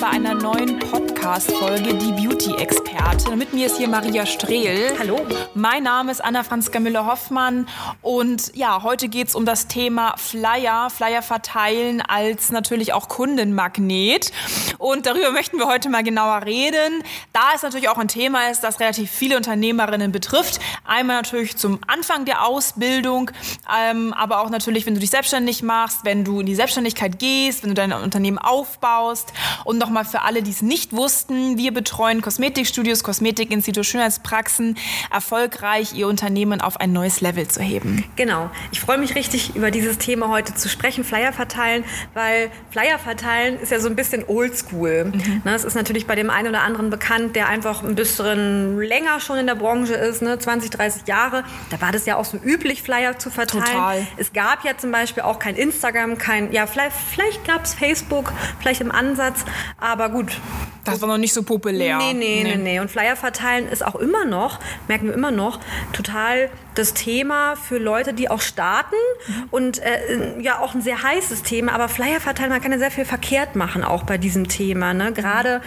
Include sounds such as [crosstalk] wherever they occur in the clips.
Bei einer neuen Podcast-Folge Die Beauty-Expertin. Mit mir ist hier Maria Strehl. Hallo. Mein Name ist Anna-Franziska Müller-Hoffmann und ja, heute geht es um das Thema Flyer, Flyer verteilen als natürlich auch Kundenmagnet. Und darüber möchten wir heute mal genauer reden. Da es natürlich auch ein Thema ist, das relativ viele Unternehmerinnen betrifft. Einmal natürlich zum Anfang der Ausbildung, ähm, aber auch natürlich, wenn du dich selbstständig machst, wenn du in die Selbstständigkeit gehst, wenn du dein Unternehmen aufbaust. Und nochmal für alle, die es nicht wussten, wir betreuen Kosmetikstudios, Kosmetikinstitute, Schönheitspraxen, erfolgreich ihr Unternehmen auf ein neues Level zu heben. Genau. Ich freue mich richtig, über dieses Thema heute zu sprechen, Flyer verteilen, weil Flyer verteilen ist ja so ein bisschen oldschool. Mhm. Ne, es ist natürlich bei dem einen oder anderen bekannt, der einfach ein bisschen länger schon in der Branche ist, ne, 20, 30 Jahre. Da war das ja auch so üblich, Flyer zu verteilen. Total. Es gab ja zum Beispiel auch kein Instagram, kein, ja, vielleicht, vielleicht gab es Facebook, vielleicht im Ansatz, aber gut. Das war noch nicht so populär. Nee, nee, nee, nee. Und Flyer verteilen ist auch immer noch, merken wir immer noch, total das Thema für Leute, die auch starten mhm. und äh, ja auch ein sehr heißes Thema. Aber Flyer verteilen, man kann ja sehr viel verkehrt machen auch bei diesem Thema. Ne? Gerade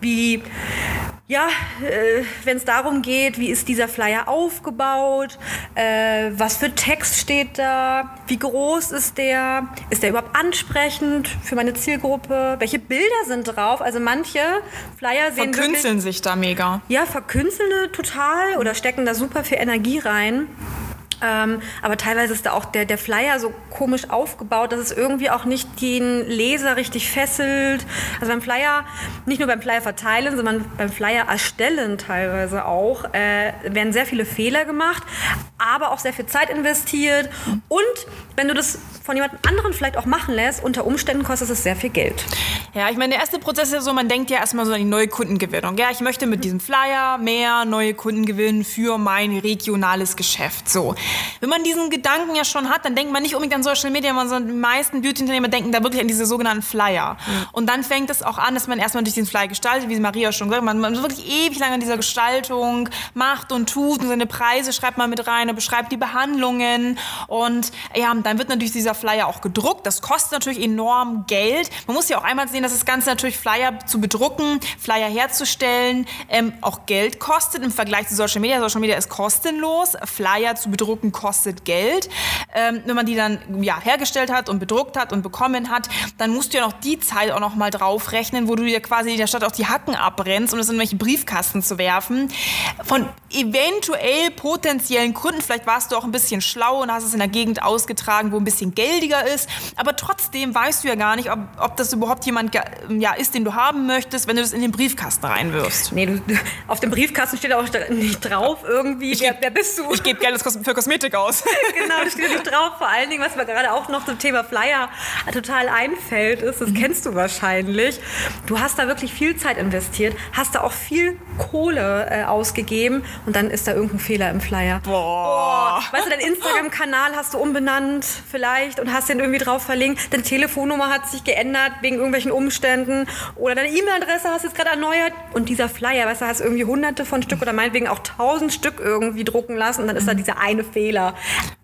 wie ja, äh, wenn es darum geht, wie ist dieser Flyer aufgebaut, äh, was für Text steht da, wie groß ist der, ist der überhaupt ansprechend für meine Zielgruppe, welche Bilder sind drauf. Also manche Flyer sehen Verkünsteln wirklich, sich da mega. Ja, verkünsteln total oder stecken da super viel Energie rein. Ähm, aber teilweise ist da auch der, der Flyer so komisch aufgebaut, dass es irgendwie auch nicht den Leser richtig fesselt. Also beim Flyer, nicht nur beim Flyer verteilen, sondern beim Flyer erstellen teilweise auch, äh, werden sehr viele Fehler gemacht, aber auch sehr viel Zeit investiert. Und wenn du das von jemand anderen vielleicht auch machen lässt, unter Umständen kostet es sehr viel Geld. Ja, ich meine, der erste Prozess ist ja so, man denkt ja erstmal so an die neue Kundengewinnung. Ja, ich möchte mit diesem Flyer mehr neue Kunden gewinnen für mein regionales Geschäft. So. Wenn man diesen Gedanken ja schon hat, dann denkt man nicht unbedingt an Social Media, sondern die meisten Beauty-Unternehmer denken da wirklich an diese sogenannten Flyer. Mhm. Und dann fängt es auch an, dass man erstmal durch den Flyer gestaltet, wie Maria schon gesagt hat, man, man wirklich ewig lange an dieser Gestaltung macht und tut und seine Preise schreibt man mit rein und beschreibt die Behandlungen und ja, dann wird natürlich dieser Flyer auch gedruckt. Das kostet natürlich enorm Geld. Man muss ja auch einmal sehen, dass das Ganze natürlich Flyer zu bedrucken, Flyer herzustellen, ähm, auch Geld kostet im Vergleich zu Social Media. Social Media ist kostenlos. Flyer zu bedrucken kostet Geld. Ähm, wenn man die dann ja, hergestellt hat und bedruckt hat und bekommen hat, dann musst du ja noch die Zeit auch noch mal draufrechnen, wo du dir quasi in der Stadt auch die Hacken abbrennst, um das in irgendwelche Briefkasten zu werfen. Von eventuell potenziellen Kunden, vielleicht warst du auch ein bisschen schlau und hast es in der Gegend ausgetragen, wo ein bisschen geldiger ist, aber trotzdem weißt du ja gar nicht, ob, ob das überhaupt jemand ja, ist, den du haben möchtest, wenn du das in den Briefkasten reinwirfst. Nee, du, auf dem Briefkasten steht auch nicht drauf irgendwie, ich wer, wer bist du? Ich gebe Geld für Kosmetik aus. [laughs] genau, das steht nicht drauf. Vor allen Dingen, was mir gerade auch noch zum Thema Flyer total einfällt, ist, das mhm. kennst du wahrscheinlich, du hast da wirklich viel Zeit investiert, hast da auch viel Kohle äh, ausgegeben und dann ist da irgendein Fehler im Flyer. Boah. Boah. Weißt du, deinen Instagram-Kanal hast du umbenannt vielleicht und hast den irgendwie drauf verlinkt. Deine Telefonnummer hat sich geändert wegen irgendwelchen Umständen oder deine E-Mail-Adresse hast du jetzt gerade erneuert und dieser Flyer, weißt du, hast irgendwie hunderte von Stück oder meinetwegen auch tausend Stück irgendwie drucken lassen und dann ist da dieser eine Fehler. Ah!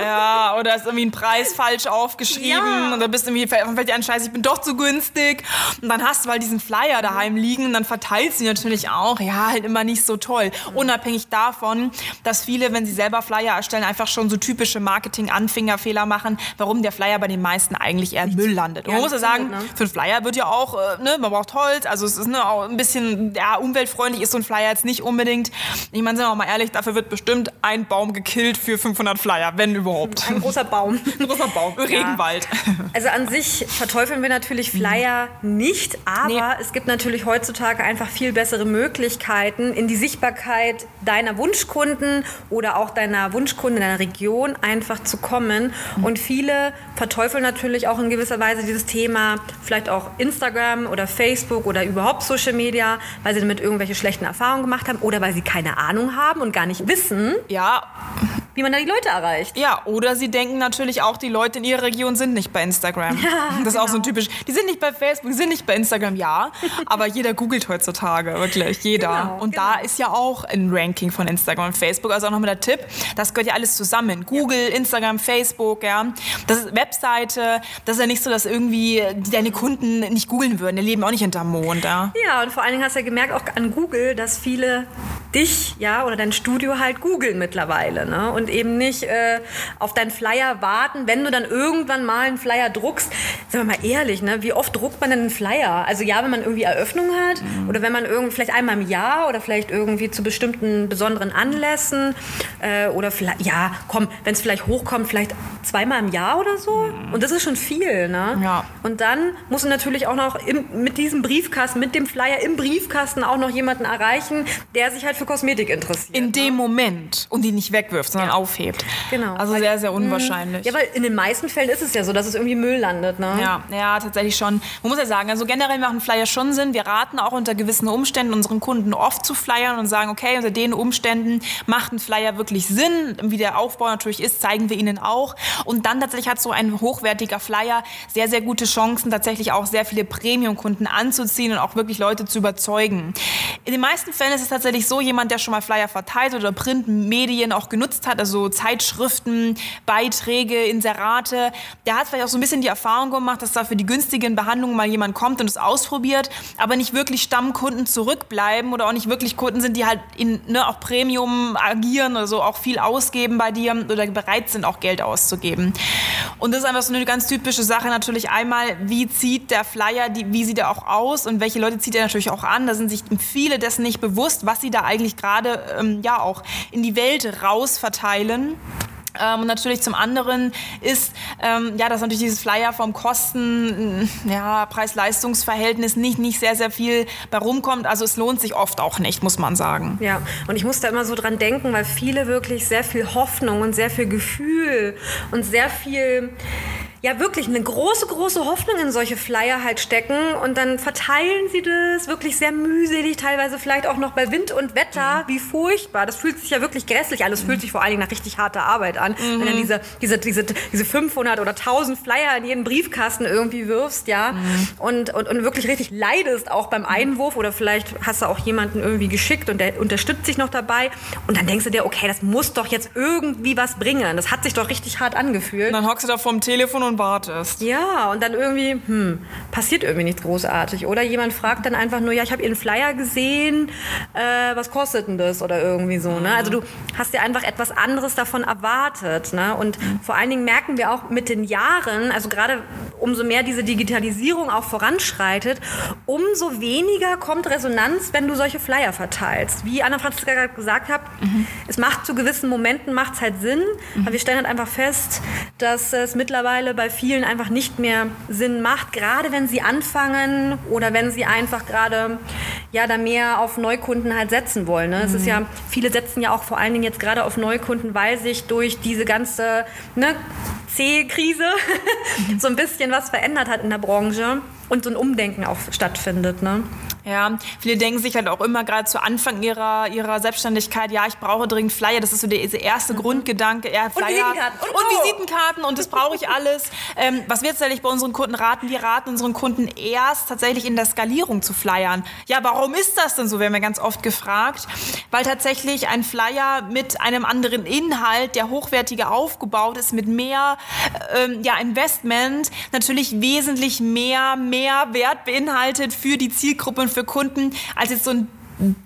Ja, oder ist irgendwie ein Preis falsch aufgeschrieben ja. und dann bist du irgendwie, fällt dir an, scheiße, ich bin doch zu günstig. Und dann hast du halt diesen Flyer daheim liegen und dann verteilst du natürlich auch. Ja, halt immer nicht so toll. Unabhängig davon, dass viele, wenn sie selber Flyer erstellen, einfach schon so typische Marketing-Anfängerfehler machen, warum der Flyer bei den meisten eigentlich eher Müll landet. Und man muss ja sagen, ne? für einen Flyer wird ja auch, äh, ne, man braucht Holz, also es ist ne, auch ein bisschen, ja, umweltfreundlich ist so ein Flyer jetzt nicht unbedingt. Ich meine, sind wir mal ehrlich, dafür wird bestimmt ein Baum gekillt für 500 Flyer. Wenn überhaupt. Ein großer Baum. [laughs] Ein großer Baum, Regenwald. [laughs] Also an sich verteufeln wir natürlich Flyer nicht, aber Nee. es gibt natürlich heutzutage einfach viel bessere Möglichkeiten, in die Sichtbarkeit deiner Wunschkunden oder auch deiner Wunschkunden in deiner Region einfach zu kommen. Und viele verteufeln natürlich auch in gewisser Weise dieses Thema, vielleicht auch Instagram oder Facebook oder überhaupt Social Media, weil sie damit irgendwelche schlechten Erfahrungen gemacht haben oder weil sie keine Ahnung haben und gar nicht wissen, Ja, wie man da die Leute erreicht. ja, oder sie denken natürlich auch, die Leute in ihrer Region sind nicht bei Instagram. [laughs] das ist auch so ein genau. typisch. Die sind nicht bei Facebook, die sind nicht bei Instagram, ja. [laughs] Aber jeder googelt heutzutage, wirklich. Jeder. Genau, und genau. da ist ja auch ein Ranking von Instagram und Facebook. Also auch nochmal der Tipp, das gehört ja alles zusammen. Google, Instagram, Facebook, ja. Das ist Webseite. Das ist ja nicht so, dass irgendwie deine Kunden nicht googeln würden. Die leben auch nicht hinterm Mond, ja. Ja, und vor allen Dingen hast du ja gemerkt auch an Google, dass viele dich, ja, oder dein Studio halt googeln mittlerweile, ne? Und eben nicht äh, auf deinen Flyer warten, wenn du dann irgendwann mal einen Flyer druckst. Sagen wir mal ehrlich, ne? Wie oft druckt man denn einen Flyer? Also ja, wenn man irgendwie Eröffnung hat oder wenn man irgendwie vielleicht einmal im Jahr oder vielleicht irgendwie zu bestimmten besonderen Anlässen äh, oder vielleicht, ja, komm, wenn es vielleicht hochkommt, vielleicht zweimal im Jahr oder so. Und das ist schon viel, ne? Ja. Und dann musst du natürlich auch noch im, mit diesem Briefkasten, mit dem Flyer im Briefkasten auch noch jemanden erreichen, der sich halt für Kosmetik interessiert. In dem Moment und die nicht wegwirft, sondern Ja. Aufhebt. Genau. Also Weil- sehr, sehr unwahrscheinlich. ja, weil in den meisten Fällen ist es ja so, dass es irgendwie Müll landet, ne? Ja, ja, tatsächlich schon. Man muss ja sagen, also generell machen Flyer schon Sinn. Wir raten auch unter gewissen Umständen unseren Kunden oft zu flyern und sagen, okay, unter den Umständen macht ein Flyer wirklich Sinn. Wie der Aufbau natürlich ist, zeigen wir ihnen auch. Und dann tatsächlich hat so ein hochwertiger Flyer sehr, sehr gute Chancen, tatsächlich auch sehr viele Premium-Kunden anzuziehen und auch wirklich Leute zu überzeugen. In den meisten Fällen ist es tatsächlich so, jemand, der schon mal Flyer verteilt oder Printmedien auch genutzt hat, also Zeitschriften, Beiträge, Inserate, der hat vielleicht auch so ein bisschen die Erfahrung gemacht, dass da für die günstigen Behandlungen mal jemand kommt und es ausprobiert, aber nicht wirklich Stammkunden zurückbleiben oder auch nicht wirklich Kunden sind, die halt in ne, auch Premium agieren oder so, auch viel ausgeben bei dir oder bereit sind, auch Geld auszugeben. Und das ist einfach so eine ganz typische Sache natürlich einmal, wie zieht der Flyer, die, wie sieht er auch aus und welche Leute zieht er natürlich auch an. Da sind sich viele dessen nicht bewusst, was sie da eigentlich gerade ähm, ja auch in die Welt raus verteilen. Ähm, und natürlich zum anderen ist, ähm, ja, dass natürlich dieses Flyer vom Kosten, ja, Preis-Leistungs-Verhältnis nicht, nicht sehr, sehr viel bei rumkommt. Also es lohnt sich oft auch nicht, muss man sagen. Ja, und ich muss da immer so dran denken, weil viele wirklich sehr viel Hoffnung und sehr viel Gefühl und sehr viel, ja wirklich eine große, große Hoffnung in solche Flyer halt stecken und dann verteilen sie das wirklich sehr mühselig, teilweise vielleicht auch noch bei Wind und Wetter. Wie furchtbar. Das fühlt sich ja wirklich grässlich an. Das fühlt sich vor allen Dingen nach richtig harter Arbeit an. Wenn du diese, diese, diese, diese 500 oder 1000 Flyer in jeden Briefkasten irgendwie wirfst, ja, und, und, und wirklich richtig leidest auch beim Einwurf oder vielleicht hast du auch jemanden irgendwie geschickt und der unterstützt sich noch dabei und dann denkst du dir, okay, das muss doch jetzt irgendwie was bringen. Das hat sich doch richtig hart angefühlt. Und dann hockst du da vorm Telefon und wartest. Ja, und dann irgendwie, hm, passiert irgendwie nichts großartig. Oder jemand fragt dann einfach nur, ja, ich habe Ihren Flyer gesehen, äh, was kostet denn das? Oder irgendwie so. Ne? Also du hast dir einfach etwas anderes davon erwartet. Ne? Und vor allen Dingen merken wir auch mit den Jahren, also gerade umso mehr diese Digitalisierung auch voranschreitet, umso weniger kommt Resonanz, wenn du solche Flyer verteilst. Wie Anna-Franziska gerade gesagt hat, es macht zu gewissen Momenten macht's halt Sinn, aber wir stellen halt einfach fest, dass es mittlerweile bei vielen einfach nicht mehr Sinn macht, gerade wenn sie anfangen oder wenn sie einfach gerade ja da mehr auf Neukunden halt setzen wollen. Ne? Es ist ja, viele setzen ja auch vor allen Dingen jetzt gerade auf Neukunden, weil sich durch diese ganze ne, C-Krise [laughs] so ein bisschen was verändert hat in der Branche und so ein Umdenken auch stattfindet. Ne? Ja, viele denken sich halt auch immer gerade zu Anfang ihrer, ihrer Selbstständigkeit, ja, ich brauche dringend Flyer. Das ist so der, erste Grundgedanke. Ja, Flyer Visitenkarten. Und, Und so. Visitenkarten und das brauche ich alles. ähm, was wir tatsächlich bei unseren Kunden raten, wir raten unseren Kunden erst tatsächlich in der Skalierung zu flyern. Ja, warum ist das denn so, werden wir ganz oft gefragt. Weil tatsächlich ein Flyer mit einem anderen Inhalt, der hochwertiger aufgebaut ist, mit mehr ähm, ja, Investment, natürlich wesentlich mehr, mehr Wert beinhaltet für die Zielgruppe und für Kunden, als jetzt so ein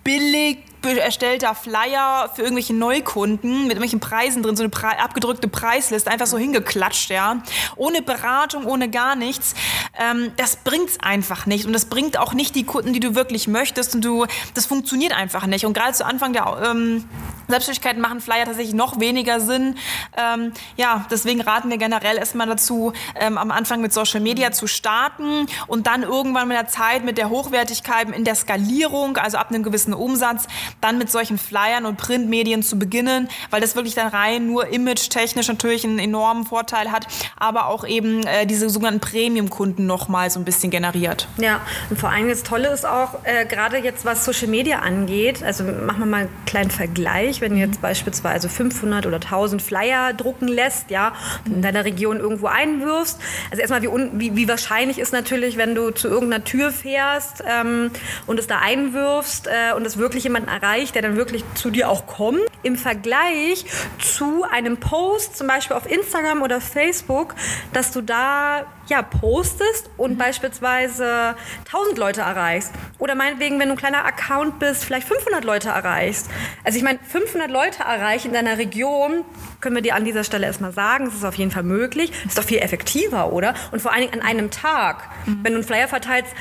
billig erstellter Flyer für irgendwelche Neukunden mit irgendwelchen Preisen drin, so eine Pre abgedrückte Preisliste, einfach so hingeklatscht, ja. Ohne Beratung, ohne gar nichts. Ähm, das bringt's einfach nicht. Und das bringt auch nicht die Kunden, die du wirklich möchtest. Und du, das funktioniert einfach nicht. Und gerade zu Anfang der ähm, Selbstständigkeit machen Flyer tatsächlich noch weniger Sinn. Ähm, ja, deswegen raten wir generell erstmal dazu, ähm, am Anfang mit Social Media zu starten und dann irgendwann mit der Zeit, mit der Hochwertigkeit, in der Skalierung, also ab einem gewissen Umsatz, dann mit solchen Flyern und Printmedien zu beginnen, weil das wirklich dann rein nur image-technisch natürlich einen enormen Vorteil hat, aber auch eben äh, diese sogenannten Premium-Kunden nochmal so ein bisschen generiert. Ja, und vor allem das Tolle ist auch, äh, gerade jetzt was Social Media angeht, also machen wir mal einen kleinen Vergleich, wenn du jetzt beispielsweise 500 oder 1000 Flyer drucken lässt, ja, in deiner Region irgendwo einwirfst. Also erstmal, wie, wie, wie wahrscheinlich ist natürlich, wenn du zu irgendeiner Tür fährst ähm, und es da einwirfst äh, und es wirklich jemanden erreicht, der dann wirklich zu dir auch kommt. Im Vergleich zu einem Post, zum Beispiel auf Instagram oder Facebook, dass du da ja, postest und mhm. beispielsweise 1000 Leute erreichst. Oder meinetwegen, wenn du ein kleiner Account bist, vielleicht 500 Leute erreichst. Also ich meine, 500 Leute erreichen in deiner Region, können wir dir an dieser Stelle erstmal sagen, es ist auf jeden Fall möglich. Ist doch viel effektiver, oder? Und vor allen Dingen an einem Tag. Mhm. Wenn du einen Flyer verteilst,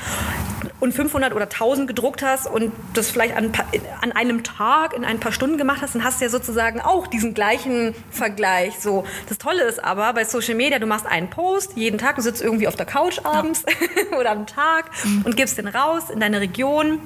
und 500 oder 1000 gedruckt hast und das vielleicht an, an, einem Tag in ein paar Stunden gemacht hast, dann hast du ja sozusagen auch diesen gleichen Vergleich. So, das Tolle ist aber bei Social Media, du machst einen Post jeden Tag, du sitzt irgendwie auf der Couch abends ja. [laughs] oder am Tag mhm. und gibst den raus in deine Region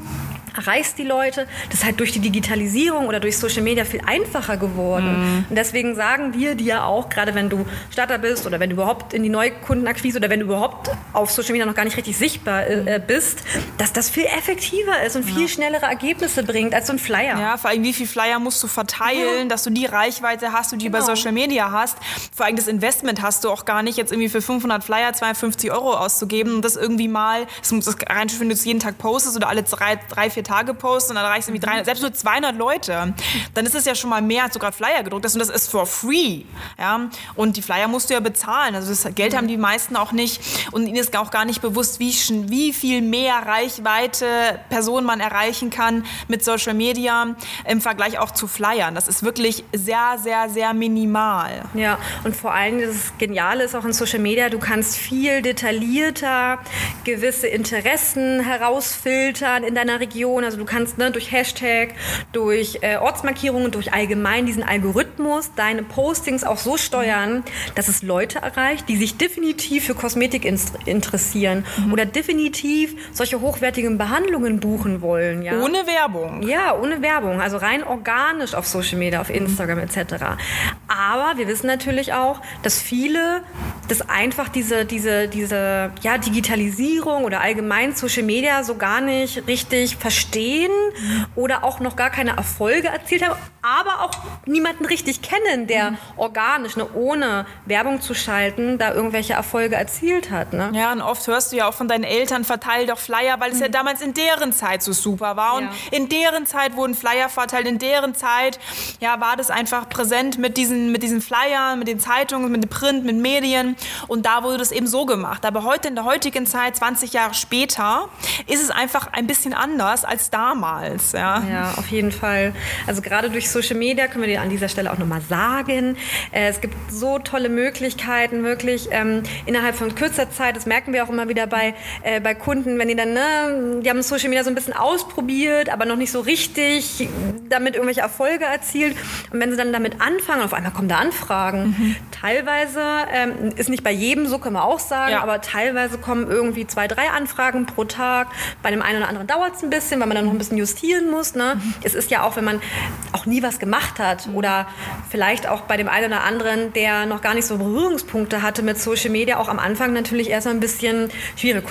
erreichst die Leute. Das ist halt durch die Digitalisierung oder durch Social Media viel einfacher geworden. Mhm. Und deswegen sagen wir dir auch, gerade wenn du Starter bist oder wenn du überhaupt in die Neukundenakquise oder wenn du überhaupt auf Social Media noch gar nicht richtig sichtbar äh, bist, dass das viel effektiver ist und viel ja. schnellere Ergebnisse bringt als so ein Flyer. Ja, vor allem wie viel Flyer musst du verteilen, ja. dass du die Reichweite hast, die du genau. über Social Media hast. Vor allem das Investment hast du auch gar nicht, jetzt irgendwie für 500 Flyer 52 Euro auszugeben und das irgendwie mal, das muss das rein, wenn du es jeden Tag postest oder alle drei, drei vier Tage postet und dann erreichst du irgendwie 300, selbst nur 200 Leute, dann ist es ja schon mal mehr, als gerade Flyer gedruckt hast und das ist for free. Ja? Und die Flyer musst du ja bezahlen. Also das Geld haben die meisten auch nicht und ihnen ist auch gar nicht bewusst, wie, wie viel mehr Reichweite Personen man erreichen kann mit Social Media im Vergleich auch zu Flyern. Das ist wirklich sehr, sehr, sehr minimal. Ja, und vor allem das Geniale ist auch in Social Media, du kannst viel detaillierter gewisse Interessen herausfiltern in deiner Region. Also du kannst ne, durch Hashtag, durch äh, Ortsmarkierungen, durch allgemein diesen Algorithmus deine Postings auch so steuern, dass es Leute erreicht, die sich definitiv für Kosmetik interessieren mhm. oder definitiv solche hochwertigen Behandlungen buchen wollen. Ja? Ohne Werbung. Ja, ohne Werbung. Also rein organisch auf Social Media, auf Instagram mhm. etc. Aber wir wissen natürlich auch, dass viele das einfach diese, diese, diese ja, Digitalisierung oder allgemein Social Media so gar nicht richtig verstehen oder auch noch gar keine Erfolge erzielt haben, aber auch niemanden richtig kennen, der mhm. organisch, ne, ohne Werbung zu schalten, da irgendwelche Erfolge erzielt hat. Ne? Ja, und oft hörst du ja auch von deinen Eltern, verteil doch Flyer, weil es mhm. ja damals in deren Zeit so super war. Und ja. in deren Zeit wurden Flyer verteilt, in deren Zeit ja, war das einfach präsent mit diesen, mit diesen Flyern, mit den Zeitungen, mit dem Print, mit Medien. Und da wurde das eben so gemacht. Aber heute in der heutigen Zeit, 20 Jahre später, ist es einfach ein bisschen anders als damals. Ja, ja auf jeden Fall. Also gerade durch Social Media können wir dir an dieser Stelle auch nochmal sagen. Äh, es gibt so tolle Möglichkeiten, wirklich ähm, innerhalb von kürzer Zeit, das merken wir auch immer wieder bei, äh, bei Kunden, wenn die dann, ne, die haben Social Media so ein bisschen ausprobiert, aber noch nicht so richtig damit irgendwelche Erfolge erzielt. Und wenn sie dann damit anfangen, auf einmal kommen da Anfragen. Mhm. Teilweise ähm, ist nicht bei jedem so, können wir auch sagen, ja. aber teilweise kommen irgendwie zwei, drei Anfragen pro Tag. Bei dem einen oder anderen dauert es ein bisschen, weil man dann noch ein bisschen justieren muss. Ne? Mhm. Es ist ja auch, wenn man auch nie was gemacht hat oder vielleicht auch bei dem einen oder anderen, der noch gar nicht so Berührungspunkte hatte mit Social Media, auch am Anfang natürlich erstmal ein bisschen schwierig.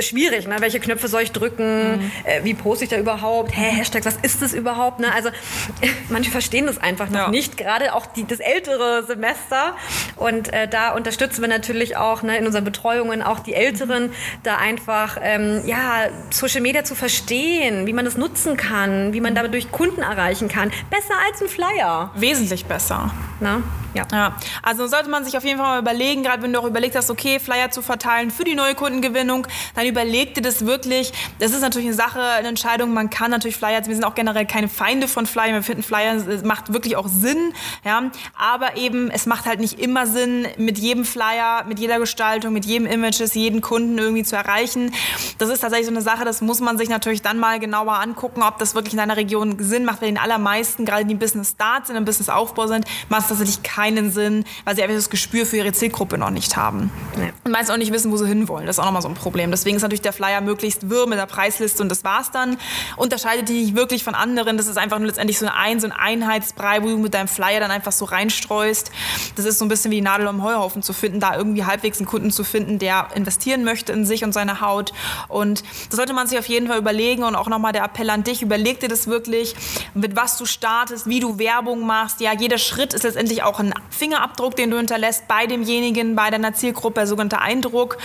Schwierig ne? Welche Knöpfe soll ich drücken? Mhm. Wie poste ich da überhaupt? Hä, Hashtags, was ist das überhaupt? Ne? Also [laughs] manche verstehen das einfach noch ja. nicht, gerade auch die, das ältere Semester. Und äh, da unterstützen wir natürlich auch ne, in unseren Betreuungen auch die Älteren, da einfach ähm, ja, Social Media zu verstehen, wie man das nutzen kann, wie man dadurch Kunden erreichen kann. Besser als ein Flyer. Wesentlich besser. Na? Ja. Ja, also sollte man sich auf jeden Fall mal überlegen, gerade wenn du auch überlegt hast, okay, Flyer zu verteilen für die neue Kundengewinnung, dann überleg dir das wirklich. Das ist natürlich eine Sache, eine Entscheidung. Man kann natürlich Flyer, wir sind auch generell keine Feinde von Flyer. Wir finden Flyer es macht wirklich auch Sinn, ja. Aber eben, es macht halt nicht immer Sinn, mit jedem Flyer, mit jeder Gestaltung, mit jedem Images, jeden Kunden irgendwie zu erreichen. Das ist tatsächlich so eine Sache, das muss man sich natürlich dann mal genauer angucken, ob das wirklich in einer Region Sinn macht. Bei den allermeisten, gerade die Business Start sind, im Business Aufbau sind, macht es tatsächlich keinen Sinn, weil sie einfach das Gespür für ihre Zielgruppe noch nicht haben. Nee. Und meist auch nicht wissen, wo sie hinwollen. Das ist auch nochmal so ein Problem. Deswegen ist natürlich der Flyer möglichst wirr mit der Preisliste und das war's dann. Unterscheidet dich nicht wirklich von anderen. Das ist einfach nur letztendlich so ein, so ein Einheitsbrei, wo du mit deinem Flyer dann einfach so reinstreust. Das ist so ein bisschen wie die Nadel am Heuhaufen zu finden, da irgendwie halbwegs einen Kunden zu finden, der investieren möchte in sich und seine Haut. Und das sollte man sich auf jeden Fall überlegen und auch nochmal der Appell an dich, überleg dir das wirklich, mit was du startest, wie du Werbung machst. Ja, jeder Schritt ist letztendlich auch ein Fingerabdruck, den du hinterlässt bei demjenigen, bei deiner Zielgruppe, der sogenannte Eindruck.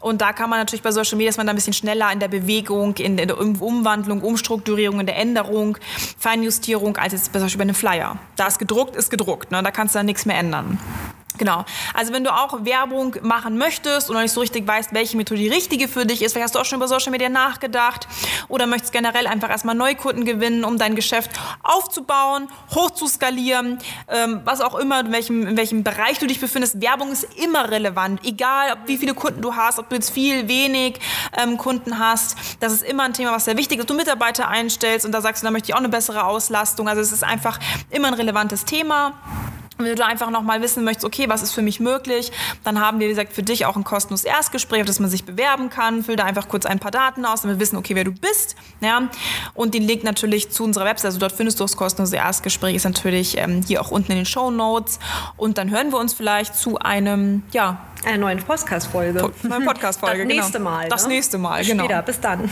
Und da kann man natürlich bei Social Media, dass man da ein bisschen schneller in der Bewegung, in der Umwandlung, Umstrukturierung, in der Änderung, Feinjustierung, als jetzt zum Beispiel bei einem Flyer. Da ist gedruckt, ist gedruckt. Ne? Da kannst du dann nichts mehr ändern. Genau. Also wenn du auch Werbung machen möchtest und noch nicht so richtig weißt, welche Methode die richtige für dich ist, vielleicht hast du auch schon über Social Media nachgedacht oder möchtest generell einfach erstmal Neukunden gewinnen, um dein Geschäft aufzubauen, hoch zu skalieren, ähm, was auch immer, in welchem, in welchem Bereich du dich befindest. Werbung ist immer relevant, egal ob, wie viele Kunden du hast, ob du jetzt viel, wenig ähm, Kunden hast. Das ist immer ein Thema, was sehr wichtig ist. Du Mitarbeiter einstellst und da sagst du, da möchte ich auch eine bessere Auslastung. Also es ist einfach immer ein relevantes Thema. Wenn du einfach nochmal wissen möchtest, okay, was ist für mich möglich, dann haben wir, wie gesagt, für dich auch ein kostenloses Erstgespräch, auf das man sich bewerben kann. Füll da einfach kurz ein paar Daten aus, damit wir wissen, okay, wer du bist. Ja? Und den Link natürlich zu unserer Website, also dort findest du das kostenlose Erstgespräch, ist natürlich ähm, hier auch unten in den Show Notes. Und dann hören wir uns vielleicht zu einem, ja, Einer neuen Podcast-Folge. neuen Podcast-Folge. Das genau. nächste Mal. Das ne? nächste Mal, genau. Später. Bis dann.